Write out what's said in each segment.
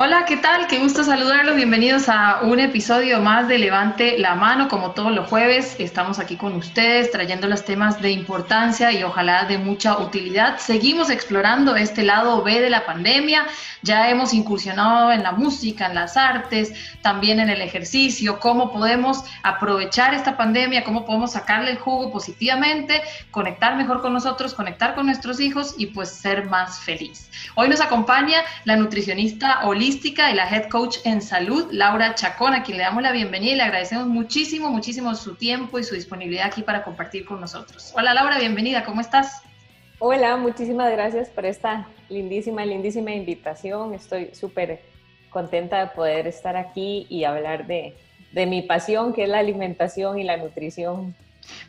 Hola, ¿qué tal? Qué gusto saludarlos. Bienvenidos a un episodio más de Levante la Mano. Como todos los jueves, estamos aquí con ustedes trayendo los temas de importancia y ojalá de mucha utilidad. Seguimos explorando este lado B de la pandemia. Ya hemos incursionado en la música, en las artes, también en el ejercicio, cómo podemos aprovechar esta pandemia, cómo podemos sacarle el jugo positivamente, conectar mejor con nosotros, conectar con nuestros hijos y pues ser más feliz. Hoy nos acompaña la nutricionista Olivia y la head coach en salud, Laura Chacón, a quien le damos la bienvenida y le agradecemos muchísimo, muchísimo su tiempo y su disponibilidad aquí para compartir con nosotros. Hola Laura, bienvenida, ¿cómo estás? Hola, muchísimas gracias por esta lindísima, lindísima invitación. Estoy súper contenta de poder estar aquí y hablar de, de mi pasión, que es la alimentación y la nutrición.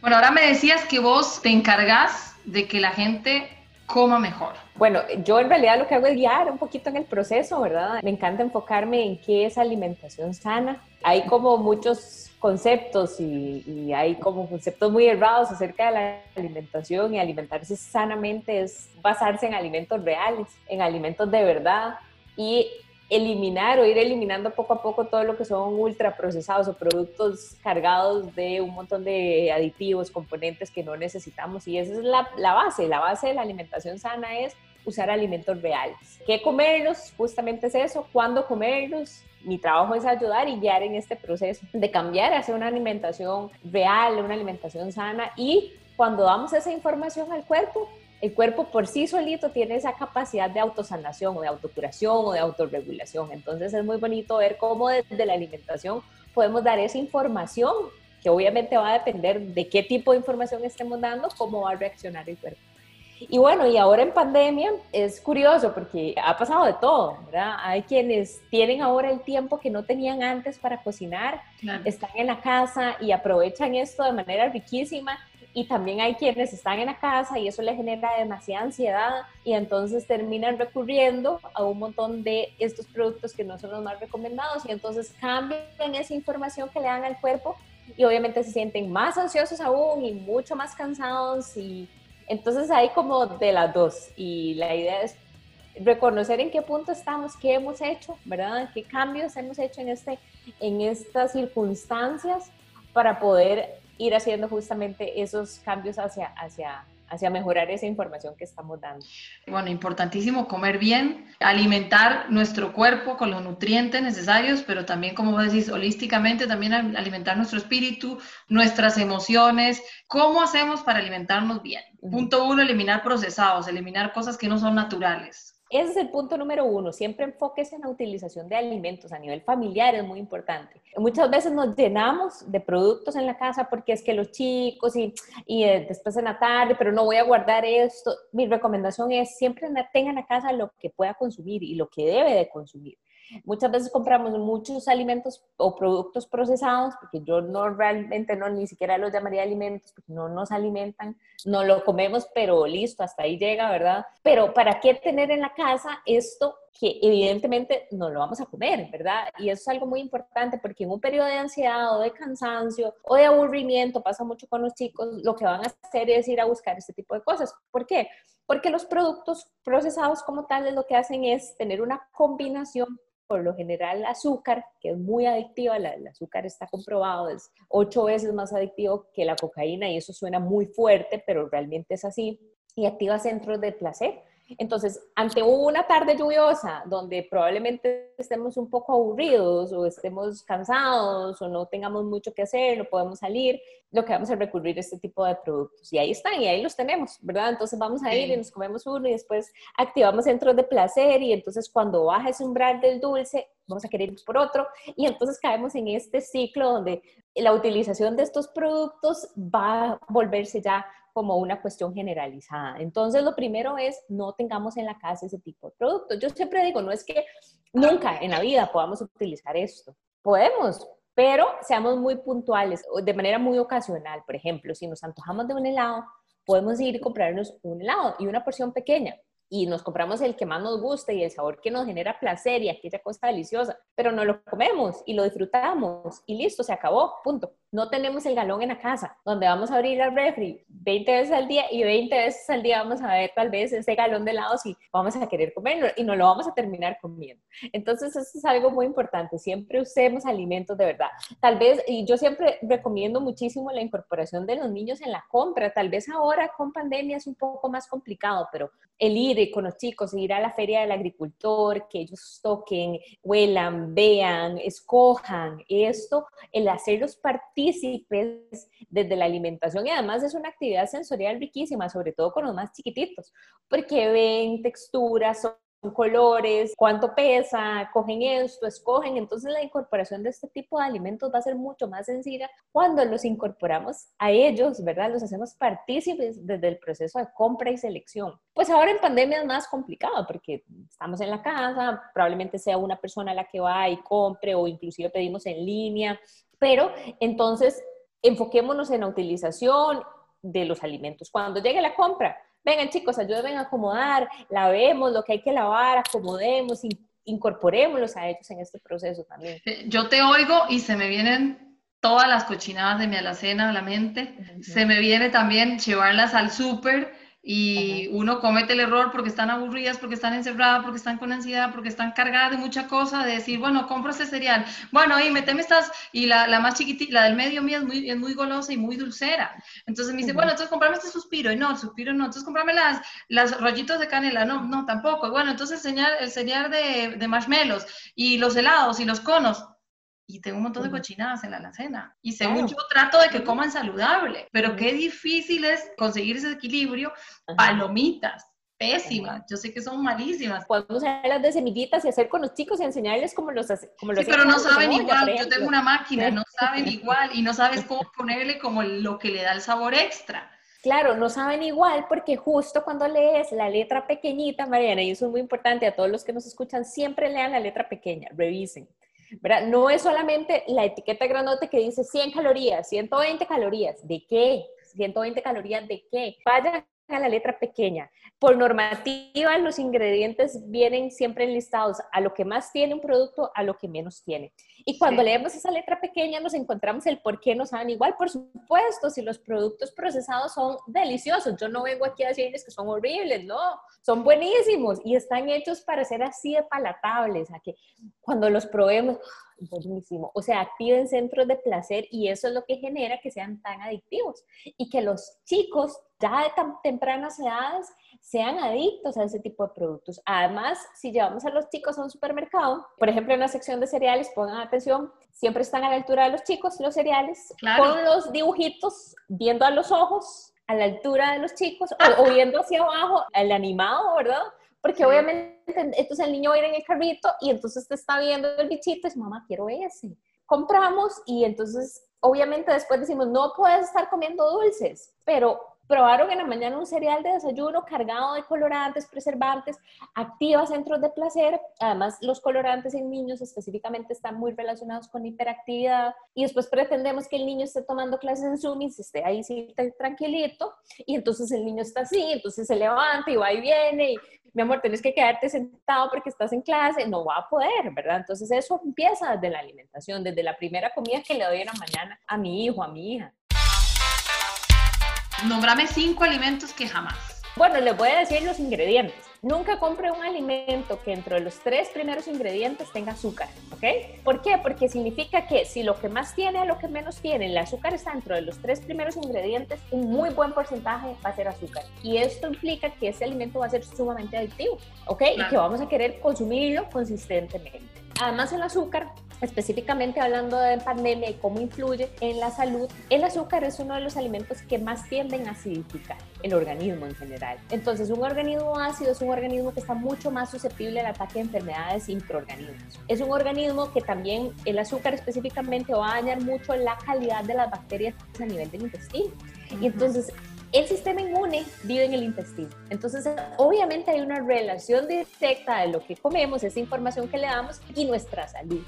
Bueno, ahora me decías que vos te encargas de que la gente coma mejor. Bueno, yo en realidad lo que hago es guiar un poquito en el proceso, ¿verdad? Me encanta enfocarme en qué es alimentación sana. Hay como muchos conceptos y, hay como conceptos muy errados acerca de la alimentación y alimentarse sanamente es basarse en alimentos reales, en alimentos de verdad y eliminar o ir eliminando poco a poco todo lo que son ultraprocesados o productos cargados de un montón de aditivos, componentes que no necesitamos. Y esa es la, la base, la base de la alimentación sana es usar alimentos reales. ¿Qué comerlos? Justamente es eso. ¿Cuándo comerlos? Mi trabajo es ayudar y guiar en este proceso de cambiar hacia una alimentación real, una alimentación sana y cuando damos esa información al cuerpo, el cuerpo por sí solito tiene esa capacidad de autosanación o de autocuración o de autorregulación. Entonces es muy bonito ver cómo desde la alimentación podemos dar esa información que obviamente va a depender de qué tipo de información estemos dando, cómo va a reaccionar el cuerpo. Y bueno, y ahora en pandemia es curioso porque ha pasado de todo, ¿verdad? Hay quienes tienen ahora el tiempo que no tenían antes para cocinar, están en la casa y aprovechan esto de manera riquísima y también hay quienes están en la casa y eso les genera demasiada ansiedad y entonces terminan recurriendo a un montón de estos productos que no son los más recomendados y entonces cambian esa información que le dan al cuerpo y obviamente se sienten más ansiosos aún y mucho más cansados y entonces hay como de las dos y la idea es reconocer en qué punto estamos, qué hemos hecho, ¿verdad? ¿Qué cambios hemos hecho en, este, en estas circunstancias para poder ir haciendo justamente esos cambios hacia, hacia, hacia mejorar esa información que estamos dando. Bueno, importantísimo comer bien, alimentar nuestro cuerpo con los nutrientes necesarios, pero también, como vos decís, holísticamente, también alimentar nuestro espíritu, nuestras emociones. ¿Cómo hacemos para alimentarnos bien? Punto uno, eliminar procesados, eliminar cosas que no son naturales. Ese es el punto número uno. Siempre enfoques en la utilización de alimentos a nivel familiar, es muy importante. Muchas veces nos llenamos de productos en la casa porque es que los chicos y, y eh, después en la tarde, pero no voy a guardar esto. Mi recomendación es siempre tenga en la casa lo que pueda consumir y lo que debe de consumir. Muchas veces compramos muchos alimentos o productos procesados, porque yo no realmente no ni siquiera los llamaría alimentos, porque no nos alimentan, no lo comemos, pero listo, hasta ahí llega, ¿verdad? Pero ¿para qué tener en la casa esto que evidentemente no lo vamos a comer, ¿verdad? Y eso es algo muy importante porque en un periodo de ansiedad o de cansancio o de aburrimiento, pasa mucho con los chicos, lo que van a hacer es ir a buscar este tipo de cosas. ¿Por qué? Porque los productos procesados como tales lo que hacen es tener una combinación por lo general azúcar, que es muy adictiva, el azúcar está comprobado, es ocho veces más adictivo que la cocaína y eso suena muy fuerte, pero realmente es así, y activa centros de placer. Entonces, ante una tarde lluviosa donde probablemente estemos un poco aburridos o estemos cansados o no tengamos mucho que hacer, no podemos salir, lo que vamos a recurrir a este tipo de productos. Y ahí están, y ahí los tenemos, ¿verdad? Entonces vamos a ir y nos comemos uno y después activamos centros de placer y entonces cuando baja ese umbral del dulce, vamos a querer ir por otro y entonces caemos en este ciclo donde la utilización de estos productos va a volverse ya como una cuestión generalizada. Entonces, lo primero es no tengamos en la casa ese tipo de productos. Yo siempre digo, no es que nunca en la vida podamos utilizar esto. Podemos, pero seamos muy puntuales, de manera muy ocasional. Por ejemplo, si nos antojamos de un helado, podemos ir y comprarnos un helado y una porción pequeña. Y nos compramos el que más nos gusta y el sabor que nos genera placer y aquella cosa deliciosa, pero no lo comemos y lo disfrutamos y listo, se acabó, punto. No tenemos el galón en la casa, donde vamos a abrir el refri 20 veces al día y 20 veces al día vamos a ver tal vez ese galón de helados y vamos a querer comerlo y no lo vamos a terminar comiendo. Entonces, eso es algo muy importante. Siempre usemos alimentos de verdad. Tal vez, y yo siempre recomiendo muchísimo la incorporación de los niños en la compra. Tal vez ahora con pandemia es un poco más complicado, pero el ir con los chicos, ir a la feria del agricultor, que ellos toquen, huelan, vean, escojan esto, el hacerlos partícipes desde la alimentación. Y además es una actividad sensorial riquísima, sobre todo con los más chiquititos, porque ven texturas, colores, cuánto pesa, cogen esto, escogen. Entonces la incorporación de este tipo de alimentos va a ser mucho más sencilla cuando los incorporamos a ellos, ¿verdad? Los hacemos partícipes desde el proceso de compra y selección. Pues ahora en pandemia es más complicado porque estamos en la casa, probablemente sea una persona la que va y compre o inclusive pedimos en línea, pero entonces enfoquémonos en la utilización de los alimentos. Cuando llegue la compra, vengan chicos, ayúdenme a acomodar, lavemos lo que hay que lavar, acomodemos, incorporémoslos a ellos en este proceso también. Eh, yo te oigo y se me vienen todas las cochinadas de mi alacena a la mente, se me viene también llevarlas al súper y uno comete el error porque están aburridas, porque están encerradas, porque están con ansiedad, porque están cargadas de mucha cosa, de decir, bueno, compro este cereal, bueno, y meteme estas, y la, la más chiquitita, la del medio mío es muy, es muy golosa y muy dulcera. Entonces me dice, bueno, entonces comprame este suspiro, y no, el suspiro no, entonces comprame las, las rollitos de canela, no, no, tampoco, bueno, entonces el cereal, el cereal de, de marshmallows, y los helados, y los conos, y tengo un montón de cochinadas en la alacena. Y según yo trato de que coman saludable, pero qué difícil es conseguir ese equilibrio. Palomitas, pésimas, yo sé que son malísimas. Podemos las de semillitas y hacer con los chicos y enseñarles cómo los hace. Como sí, pero no saben igual, yo tengo una máquina, no saben igual y no sabes cómo ponerle como lo que le da el sabor extra. Claro, no saben igual porque justo cuando lees la letra pequeñita, Mariana, y eso es muy importante a todos los que nos escuchan, siempre lean la letra pequeña, revisen. No es solamente la etiqueta grandote que dice 100 calorías, 120 calorías. ¿De qué? 120 calorías de qué? Vayan a la letra pequeña. Por normativa, los ingredientes vienen siempre enlistados a lo que más tiene un producto, a lo que menos tiene. Y cuando leemos esa letra pequeña, nos encontramos el por qué no saben igual. Por supuesto, si los productos procesados son deliciosos, yo no vengo aquí a decirles que son horribles, no, son buenísimos y están hechos para ser así de palatables, a que cuando los probemos, buenísimo. O sea, activen centros de placer y eso es lo que genera que sean tan adictivos y que los chicos ya de tan tempranas edades sean adictos a ese tipo de productos. Además, si llevamos a los chicos a un supermercado, por ejemplo, en la sección de cereales, pongan atención, siempre están a la altura de los chicos los cereales, con los dibujitos, viendo a los ojos, a la altura de los chicos, o, o viendo hacia abajo, el animado, ¿verdad? Porque obviamente, entonces el niño va a ir en el carrito y entonces te está viendo el bichito y dice, mamá, quiero ese. Compramos y entonces, obviamente después decimos, no puedes estar comiendo dulces, pero probaron en la mañana un cereal de desayuno cargado de colorantes, preservantes, activa centros de placer. Además, los colorantes en niños específicamente están muy relacionados con hiperactividad. Y después pretendemos que el niño esté tomando clases en Zoom y se esté ahí sí, tranquilito. Y entonces el niño está así, entonces se levanta y va y viene. Y, mi amor, tienes que quedarte sentado porque estás en clase. No va a poder, ¿verdad? Entonces eso empieza desde la alimentación, desde la primera comida que le doy en la mañana a mi hijo, a mi hija. Nómbrame cinco alimentos que jamás. Bueno, les voy a decir los ingredientes. Nunca compre un alimento que entre los tres primeros ingredientes tenga azúcar, ¿ok? ¿Por qué? Porque significa que si lo que más tiene a lo que menos tiene, el azúcar está dentro de los tres primeros ingredientes, un muy buen porcentaje va a ser azúcar. Y esto implica que ese alimento va a ser sumamente adictivo, ¿ok? Y que vamos a querer consumirlo consistentemente. Además, el azúcar específicamente hablando de pandemia y cómo influye en la salud, el azúcar es uno de los alimentos que más tienden a acidificar el organismo en general. Entonces, un organismo ácido es un organismo que está mucho más susceptible al ataque de enfermedades y microorganismos. Es un organismo que también el azúcar específicamente va a dañar mucho la calidad de las bacterias a nivel del intestino. Y entonces, el sistema inmune vive en el intestino. Entonces, obviamente hay una relación directa de lo que comemos, esa información que le damos y nuestra salud.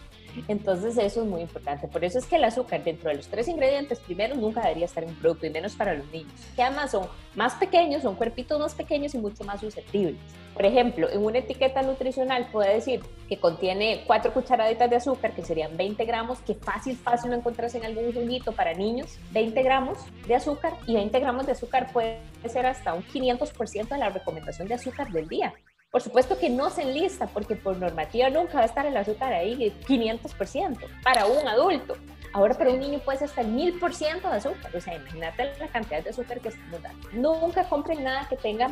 Entonces eso es muy importante. Por eso es que el azúcar dentro de los tres ingredientes primero nunca debería estar en un producto y menos para los niños, que además son más pequeños, son cuerpitos más pequeños y mucho más susceptibles. Por ejemplo, en una etiqueta nutricional puede decir que contiene cuatro cucharaditas de azúcar, que serían 20 gramos, que fácil, fácil lo encuentras en algún juguito para niños, 20 gramos de azúcar y 20 gramos de azúcar puede ser hasta un 500% de la recomendación de azúcar del día. Por supuesto que no se enlista, porque por normativa nunca va a estar el azúcar ahí 500% para un adulto. Ahora para un niño puede ser hasta el 1000% de azúcar. O sea, imagínate la cantidad de azúcar que estamos dando. Nunca compren nada que tenga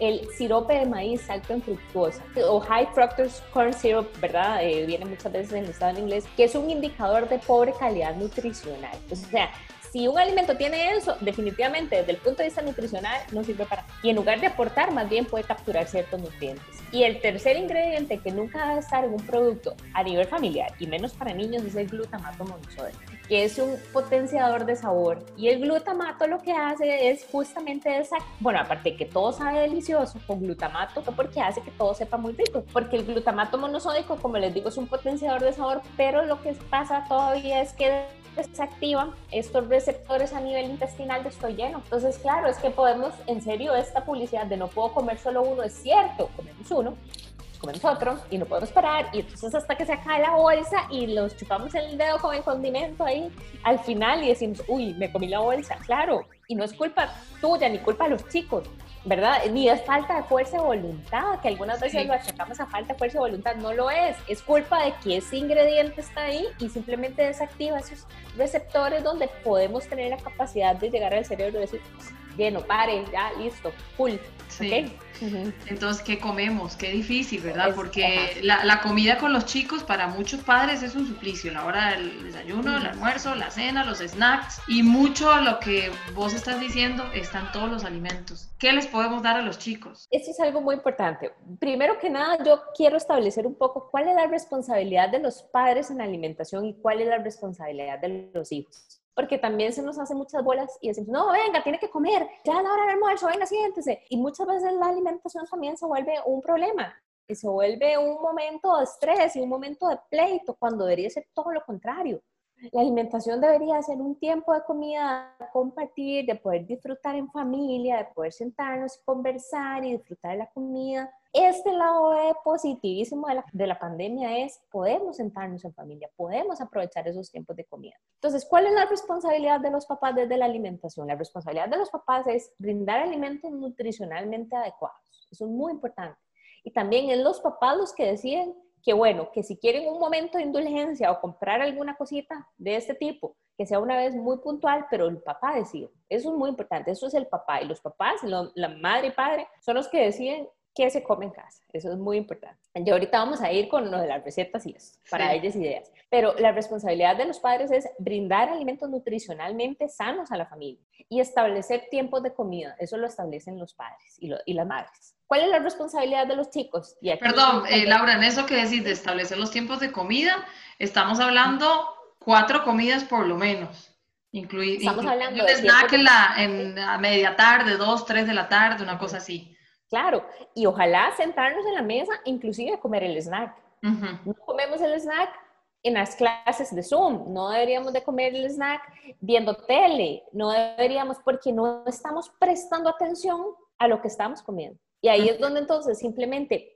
el sirope de maíz alto en fructuosa o high fructose corn syrup, ¿verdad? Eh, viene muchas veces en el estado en inglés, que es un indicador de pobre calidad nutricional. O sea, si un alimento tiene eso, definitivamente desde el punto de vista nutricional no sirve para Y en lugar de aportar, más bien puede capturar ciertos nutrientes. Y el tercer ingrediente que nunca debe estar en un producto a nivel familiar y menos para niños es el glutamato monosódico, que es un potenciador de sabor. Y el glutamato lo que hace es justamente esa, bueno, aparte que todo sabe delicioso con glutamato, porque hace que todo sepa muy rico. Porque el glutamato monosódico, como les digo, es un potenciador de sabor, pero lo que pasa todavía es que desactivan estos receptores a nivel intestinal de estoy lleno. Entonces, claro, es que podemos, en serio, esta publicidad de no puedo comer solo uno es cierto, comemos uno, comemos otro y no podemos parar. Y entonces hasta que se acabe la bolsa y los chupamos el dedo con el condimento ahí al final y decimos, uy, me comí la bolsa, claro, y no es culpa tuya ni culpa de los chicos, ¿verdad? Ni es falta de fuerza de voluntad, que algunas veces lo achacamos a falta de fuerza de voluntad, no lo es, es culpa de que ese ingrediente está ahí y simplemente desactiva esos receptores donde podemos tener la capacidad de llegar al cerebro y decir, lleno, pare, ya, listo, full. Sí. Entonces, ¿qué comemos? Qué difícil, ¿verdad? Porque la, comida con los chicos para muchos padres es un suplicio. La hora del desayuno, el almuerzo, la cena, los snacks y mucho lo que vos estás diciendo están todos los alimentos. ¿Qué les podemos dar a los chicos? Eso es algo muy importante. Primero que nada, yo quiero establecer un poco cuál es la responsabilidad de los padres en la alimentación y cuál es la responsabilidad de los hijos porque también se nos hace muchas bolas y decimos, no, venga, tiene que comer, ya es la hora del almuerzo, venga, siéntese. Y muchas veces la alimentación también se vuelve un problema y se vuelve un momento de estrés y un momento de pleito cuando debería ser todo lo contrario. La alimentación debería ser un tiempo de comida, compartir, de poder disfrutar en familia, de poder sentarnos y conversar y disfrutar de la comida este lado positivísimo de la, de la, pandemia es podemos sentarnos en familia, podemos aprovechar esos tiempos de comida. Entonces, ¿cuál es la responsabilidad de los papás desde la alimentación? La responsabilidad de los papás es brindar alimentos nutricionalmente adecuados. Eso es muy importante. Y también es los papás los que deciden que, bueno, que si quieren un momento de indulgencia o comprar alguna cosita de este tipo, que sea una vez muy puntual, pero el papá decide. Eso es muy importante. Eso es el papá. Y los papás, la madre y padre, son los que deciden qué se come en casa. Eso es muy importante. Y ahorita vamos a ir con lo de las recetas y eso, para ellas ideas. Pero la responsabilidad de los padres es brindar alimentos nutricionalmente sanos a la familia y establecer tiempos de comida. Eso lo establecen los padres y, y las madres. ¿Cuál es la responsabilidad de los chicos? Perdón, eh, Laura, en eso que decís de establecer los tiempos de comida, estamos hablando cuatro comidas por lo menos. Incluir, Estamos hablando de snack en, la, en a media tarde, dos, tres de la tarde, una cosa así. Claro, y ojalá sentarnos en la mesa, inclusive a comer el snack. No comemos el snack en las clases de Zoom, no deberíamos de comer el snack viendo tele, no deberíamos porque no estamos prestando atención a lo que estamos comiendo. Y ahí es donde entonces simplemente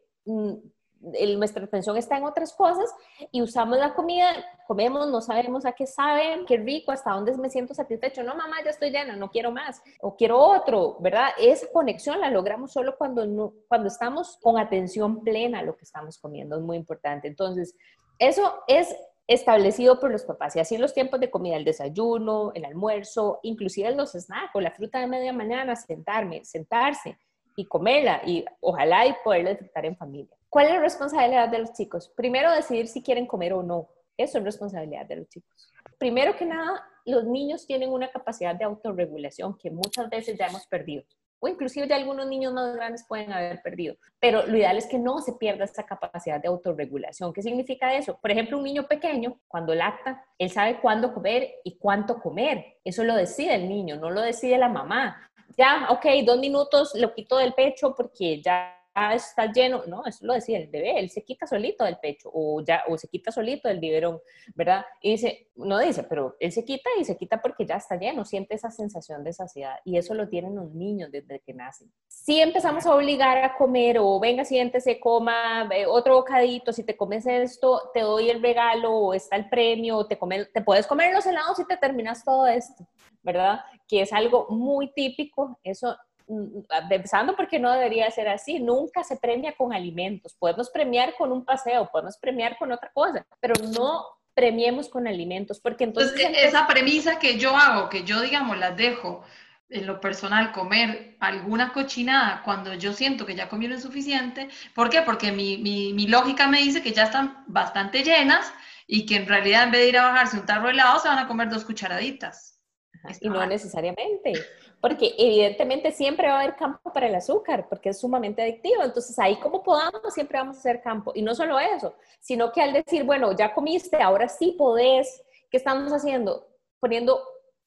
mm, nuestra atención está en otras cosas y usamos la comida, comemos, no sabemos a qué sabe, qué rico, hasta dónde me siento satisfecho. No, mamá, ya estoy llena, no quiero más o quiero otro, ¿verdad? Esa conexión la logramos solo cuando, no, cuando estamos con atención plena a lo que estamos comiendo, es muy importante. Entonces, eso es establecido por los papás y así los tiempos de comida, el desayuno, el almuerzo, inclusive los snacks o la fruta de media mañana, sentarme, sentarse y comerla y ojalá y poderla disfrutar en familia. ¿Cuál es la responsabilidad de los chicos? Primero, decidir si quieren comer o no. Eso es responsabilidad de los chicos. Primero que nada, los niños tienen una capacidad de autorregulación que muchas veces ya hemos perdido. O inclusive ya algunos niños más grandes pueden haber perdido. Pero lo ideal es que no se pierda esa capacidad de autorregulación. ¿Qué significa eso? Por ejemplo, un niño pequeño, cuando lacta, él sabe cuándo comer y cuánto comer. Eso lo decide el niño, no lo decide la mamá. Ya, ok, dos minutos lo quito del pecho porque ya está lleno, no, eso lo decía el bebé, él se quita solito del pecho o ya o se quita solito del biberón, ¿verdad? Y dice, no dice, pero él se quita y se quita porque ya está lleno, siente esa sensación de saciedad y eso lo tienen los niños desde que nacen. Si empezamos a obligar a comer o venga, siéntese, coma otro bocadito, si te comes esto, te doy el regalo o está el premio, o te, come, te puedes comer los helados y te terminas todo esto, ¿verdad? Que es algo muy típico, eso Mm, empezando porque no debería ser así, nunca se premia con alimentos, podemos premiar con un paseo, podemos premiar con otra cosa, pero no premiemos con alimentos, porque entonces... esa premisa que yo hago, que yo digamos las dejo en lo personal comer alguna cochinada cuando yo siento que ya comieron suficiente, ¿por qué? Porque mi, mi, mi lógica me dice que ya están bastante llenas y que en realidad en vez de ir a bajarse un tarro de helado se van a comer dos cucharaditas. Y no necesariamente porque evidentemente siempre va a haber campo para el azúcar, porque es sumamente adictivo. Entonces, ahí como podamos, siempre vamos a hacer campo. Y no solo eso, sino que al decir, bueno, ya comiste, ahora sí podés, ¿qué estamos haciendo? Poniendo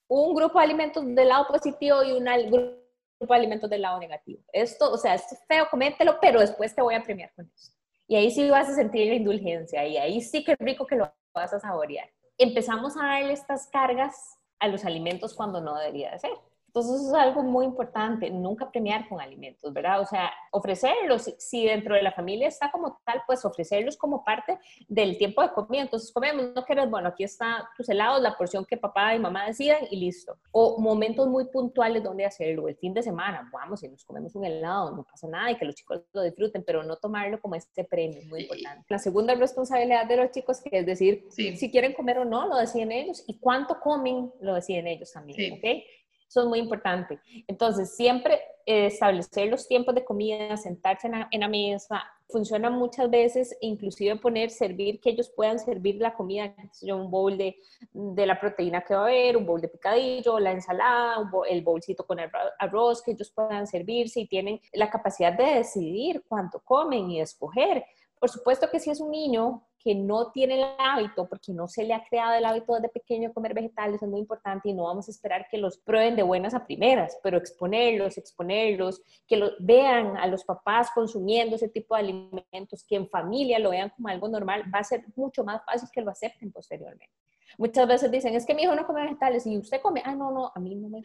un grupo de alimentos del lado positivo y un grupo de alimentos del lado negativo. Esto, o sea, es feo, comételo, pero después te voy a premiar con eso. Y ahí sí vas a sentir la indulgencia y ahí sí que es rico que lo vas a saborear. Empezamos a darle estas cargas a los alimentos cuando no debería de ser. Entonces eso es algo muy importante, nunca premiar con alimentos, ¿verdad? O sea, ofrecerlos, si dentro de la familia está como tal, pues ofrecerlos como parte del tiempo de comida. Entonces comemos, no quieres, bueno, aquí está tus helados, la porción que papá y mamá decidan y listo. O momentos muy puntuales donde hacerlo, el fin de semana, vamos, y nos comemos un helado, no pasa nada y que los chicos lo disfruten, pero no tomarlo como este premio, es muy importante. La segunda responsabilidad de los chicos, que es decir, si quieren comer o no, lo deciden ellos, y cuánto comen, lo deciden ellos también, ¿ok? Eso es muy importante. Entonces, siempre eh, establecer los tiempos de comida, sentarse en la, mesa, funciona muchas veces, inclusive poner, servir, que ellos puedan servir la comida, un bowl de, de la proteína que va a haber, un bowl de picadillo, la ensalada, el bolsito con arroz, que ellos puedan servirse y tienen la capacidad de decidir cuánto comen y escoger. Por supuesto que si es un niño que no tiene el hábito, porque no se le ha creado el hábito desde pequeño comer vegetales, es muy importante y no vamos a esperar que los prueben de buenas a primeras, pero exponerlos, exponerlos, que lo, vean a los papás consumiendo ese tipo de alimentos, que en familia lo vean como algo normal, va a ser mucho más fácil que lo acepten posteriormente. Muchas veces dicen, es que mi hijo no come vegetales y usted come, ah, no, no, a mí no me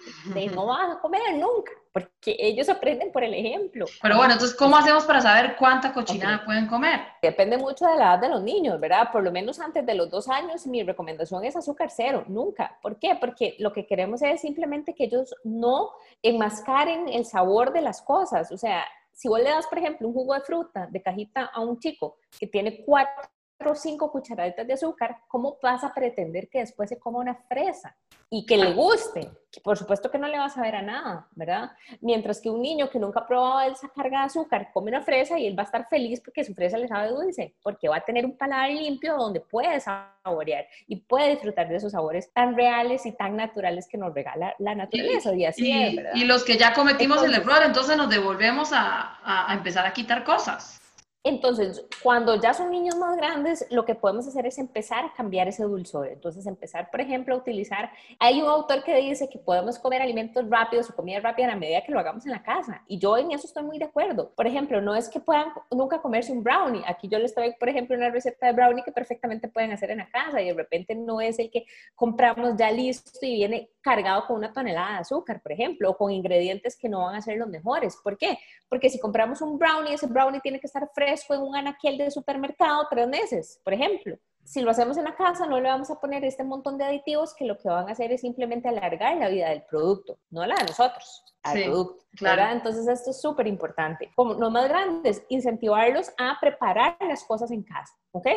no vas a comer nunca, porque ellos aprenden por el ejemplo. Pero bueno, entonces, ¿cómo hacemos para saber cuánta cochinada pueden comer? Depende mucho de la edad de los niños, ¿verdad? Por lo menos antes de los dos años, mi recomendación es azúcar cero, nunca. ¿Por qué? Porque lo que queremos es simplemente que ellos no enmascaren el sabor de las cosas. O sea, si vos le das, por ejemplo, un jugo de fruta de cajita a un chico que tiene cuatro o cinco cucharaditas de azúcar, ¿cómo vas a pretender que después se coma una fresa y que le guste? por supuesto que no le vas a ver a nada, ¿verdad? Mientras que un niño que nunca ha probado esa carga de azúcar come una fresa y él va a estar feliz porque su fresa le sabe dulce, porque va a tener un paladar limpio donde puede saborear y puede disfrutar de esos sabores tan reales y tan naturales que nos regala la naturaleza. Y, así y los que ya cometimos el error, entonces nos devolvemos a, a empezar a quitar cosas. Entonces, cuando ya son niños más grandes, lo que podemos hacer es empezar a cambiar ese dulzor. Entonces, empezar, por ejemplo, a utilizar, hay un autor que dice que podemos comer alimentos rápidos o comida rápida a medida que lo hagamos en la casa. Y yo en eso estoy muy de acuerdo. Por ejemplo, no es que puedan nunca comerse un brownie. Aquí yo les doy, por ejemplo, una receta de brownie que perfectamente pueden hacer en la casa y de repente no es el que compramos ya listo y viene cargado con una tonelada de azúcar, por ejemplo, o con ingredientes que no van a ser los mejores. ¿Por qué? Porque si compramos un brownie, ese brownie tiene que estar fresco fue un anaquel de supermercado tres meses, por ejemplo. Si lo hacemos en la casa, no le vamos a poner este montón de aditivos que lo que van a hacer es simplemente alargar la vida del producto, no la de nosotros al producto. Claro. Entonces esto es súper importante. Como los más grandes, incentivarlos a preparar las cosas en casa, ¿ok?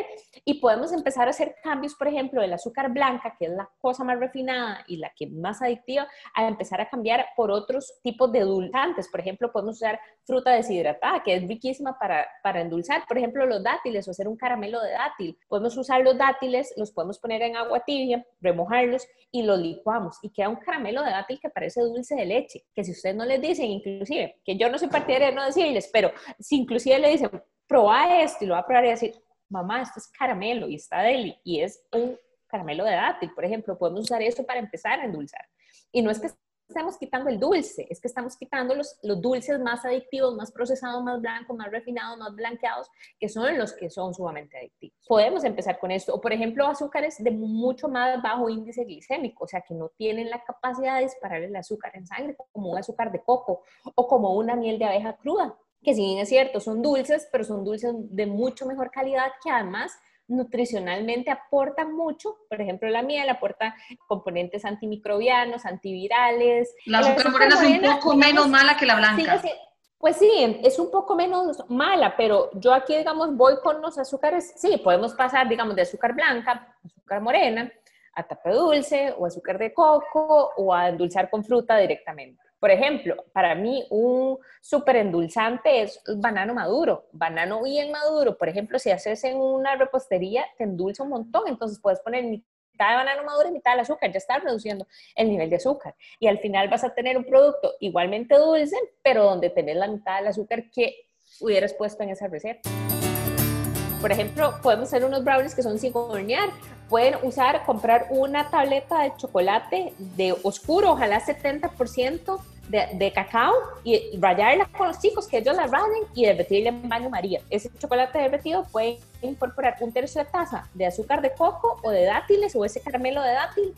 Y podemos empezar a hacer cambios, por ejemplo, del azúcar blanca, que es la cosa más refinada y la que más adictiva, a empezar a cambiar por otros tipos de edulcantes. Por ejemplo, podemos usar fruta deshidratada, que es riquísima para, para endulzar. Por ejemplo, los dátiles o hacer un caramelo de dátil. Podemos usar los dátiles, los podemos poner en agua tibia, remojarlos y los licuamos. Y queda un caramelo de dátil que parece dulce de leche, que si ustedes no les dicen, inclusive, que yo no soy partidaria de no decirles, pero si inclusive le dicen, prueba esto y lo va a probar y decir, mamá, esto es caramelo y está deli y es un caramelo de dátil, por ejemplo, podemos usar eso para empezar a endulzar. Y no es que estamos quitando el dulce, es que estamos quitando los, los dulces más adictivos, más procesados, más blancos, más refinados, más blanqueados, que son los que son sumamente adictivos. Podemos empezar con esto. O, por ejemplo, azúcares de mucho más bajo índice glicémico, o sea, que no tienen la capacidad de disparar el azúcar en sangre, como un azúcar de coco o como una miel de abeja cruda, que si bien es cierto, son dulces, pero son dulces de mucho mejor calidad que además nutricionalmente aportan mucho. Por ejemplo, la miel aporta componentes antimicrobianos, antivirales. La azúcar morena es un poco menos mala que la blanca. pues sí, es un poco menos mala, pero yo aquí, digamos, voy con los azúcares, sí, podemos pasar, digamos, de azúcar blanca, azúcar morena, a tapa dulce o azúcar de coco o a endulzar con fruta directamente. Por ejemplo, para mí un súper endulzante es banano maduro, banano bien maduro. Por ejemplo, si haces en una repostería, te endulza un montón, entonces puedes poner mitad de banano maduro y mitad del azúcar, ya estás reduciendo el nivel de azúcar. Y al final vas a tener un producto igualmente dulce, pero donde tenés la mitad del azúcar que hubieras puesto en esa receta. Por ejemplo, podemos hacer unos brownies que son sin hornear. Pueden usar, comprar una tableta de chocolate de oscuro, ojalá 70% de, de, cacao y rayarla con los chicos, que ellos la rayen y derretirla en baño María. Ese chocolate derretido puede incorporar un tercio de taza de azúcar de coco o de dátiles o ese caramelo de dátil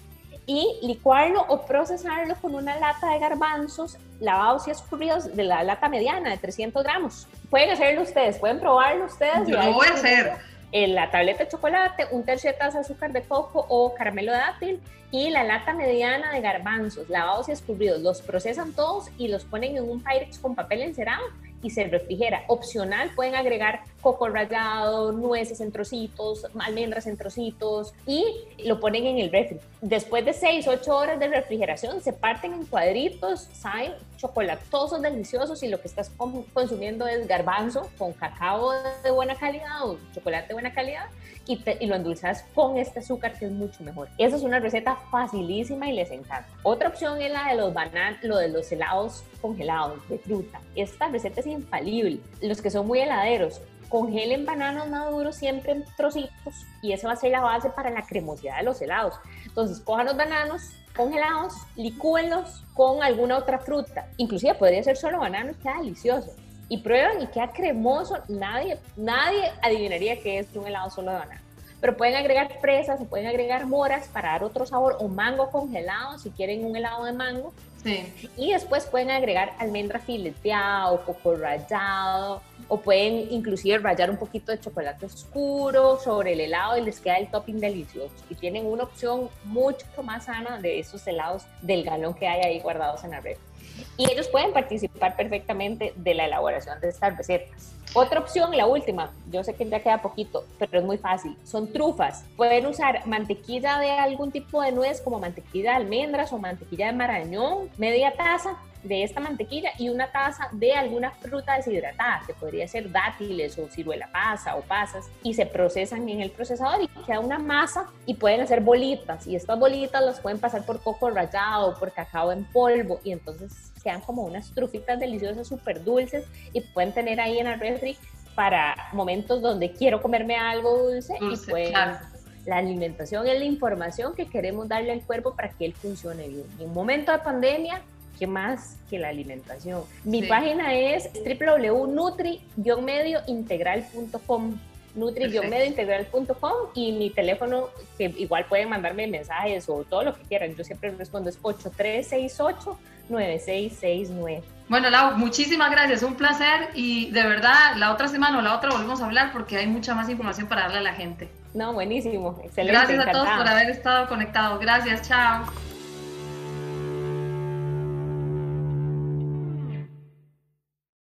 y licuarlo o procesarlo con una lata de garbanzos lavados y escurridos de la lata mediana de 300 gramos. Pueden hacerlo ustedes, pueden probarlo ustedes. Yo lo voy a hacer. En la tableta de chocolate, un tercio de taza de azúcar de coco o caramelo de dátil y la lata mediana de garbanzos lavados y escurridos. Los procesan todos y los ponen en un Pyrex con papel encerado y se refrigera. Opcional, pueden agregar coco rallado, nueces en trocitos, almendras en trocitos y lo ponen en el refri. Después de 6, 8 horas de refrigeración, se parten en cuadritos, saben, chocolatosos, deliciosos y lo que estás consumiendo es garbanzo con cacao de buena calidad o chocolate de buena calidad y, lo endulzas con este azúcar que es mucho mejor. Esa es una receta facilísima y les encanta. Otra opción es la de los bananos, lo de los helados congelados de fruta. Esta receta es infalible. Los que son muy heladeros, congelen bananos maduros siempre en trocitos y eso va a ser la base para la cremosidad de los helados. Entonces, cojan los bananos congelados, licúenlos con alguna otra fruta. Inclusive podría ser solo bananos, queda delicioso y prueban y queda cremoso. Nadie, nadie adivinaría que es un helado solo de banana. Pero pueden agregar fresas o pueden agregar moras para dar otro sabor o mango congelado si quieren un helado de mango. Sí. Y después pueden agregar almendra fileteada o coco rallado o pueden inclusive rallar un poquito de chocolate oscuro sobre el helado y les queda el topping delicioso. Y tienen una opción mucho más sana de esos helados del galón que hay ahí guardados en la red y ellos pueden participar perfectamente de la elaboración de estas recetas. Otra opción, la última, yo sé que ya queda poquito, pero es muy fácil, son trufas. Pueden usar mantequilla de algún tipo de nuez como mantequilla de almendras o mantequilla de marañón, media taza, de esta mantequilla y una taza de alguna fruta deshidratada, que podría ser dátiles o ciruela pasa o pasas, y se procesan en el procesador y queda una masa y pueden hacer bolitas. Y estas bolitas las pueden pasar por coco rallado, por cacao en polvo, y entonces quedan como unas trufitas deliciosas, súper dulces, y pueden tener ahí en el refri para momentos donde quiero comerme algo dulce, y pues la alimentación es la información que queremos darle al cuerpo para que él funcione bien. En un momento de pandemia, ¿qué más que la alimentación? Mi página es www.nutri-mediointegral.com nutri-mediointegral.com y mi teléfono, que igual pueden mandarme mensajes o todo lo que quieran, yo siempre respondo, es 8368-9669. Bueno, Lau, muchísimas gracias, un placer y de verdad, la otra semana o la otra volvemos a hablar porque hay mucha más información para darle a la gente. No, buenísimo, excelente. Gracias a todos por haber estado conectados, gracias, chao.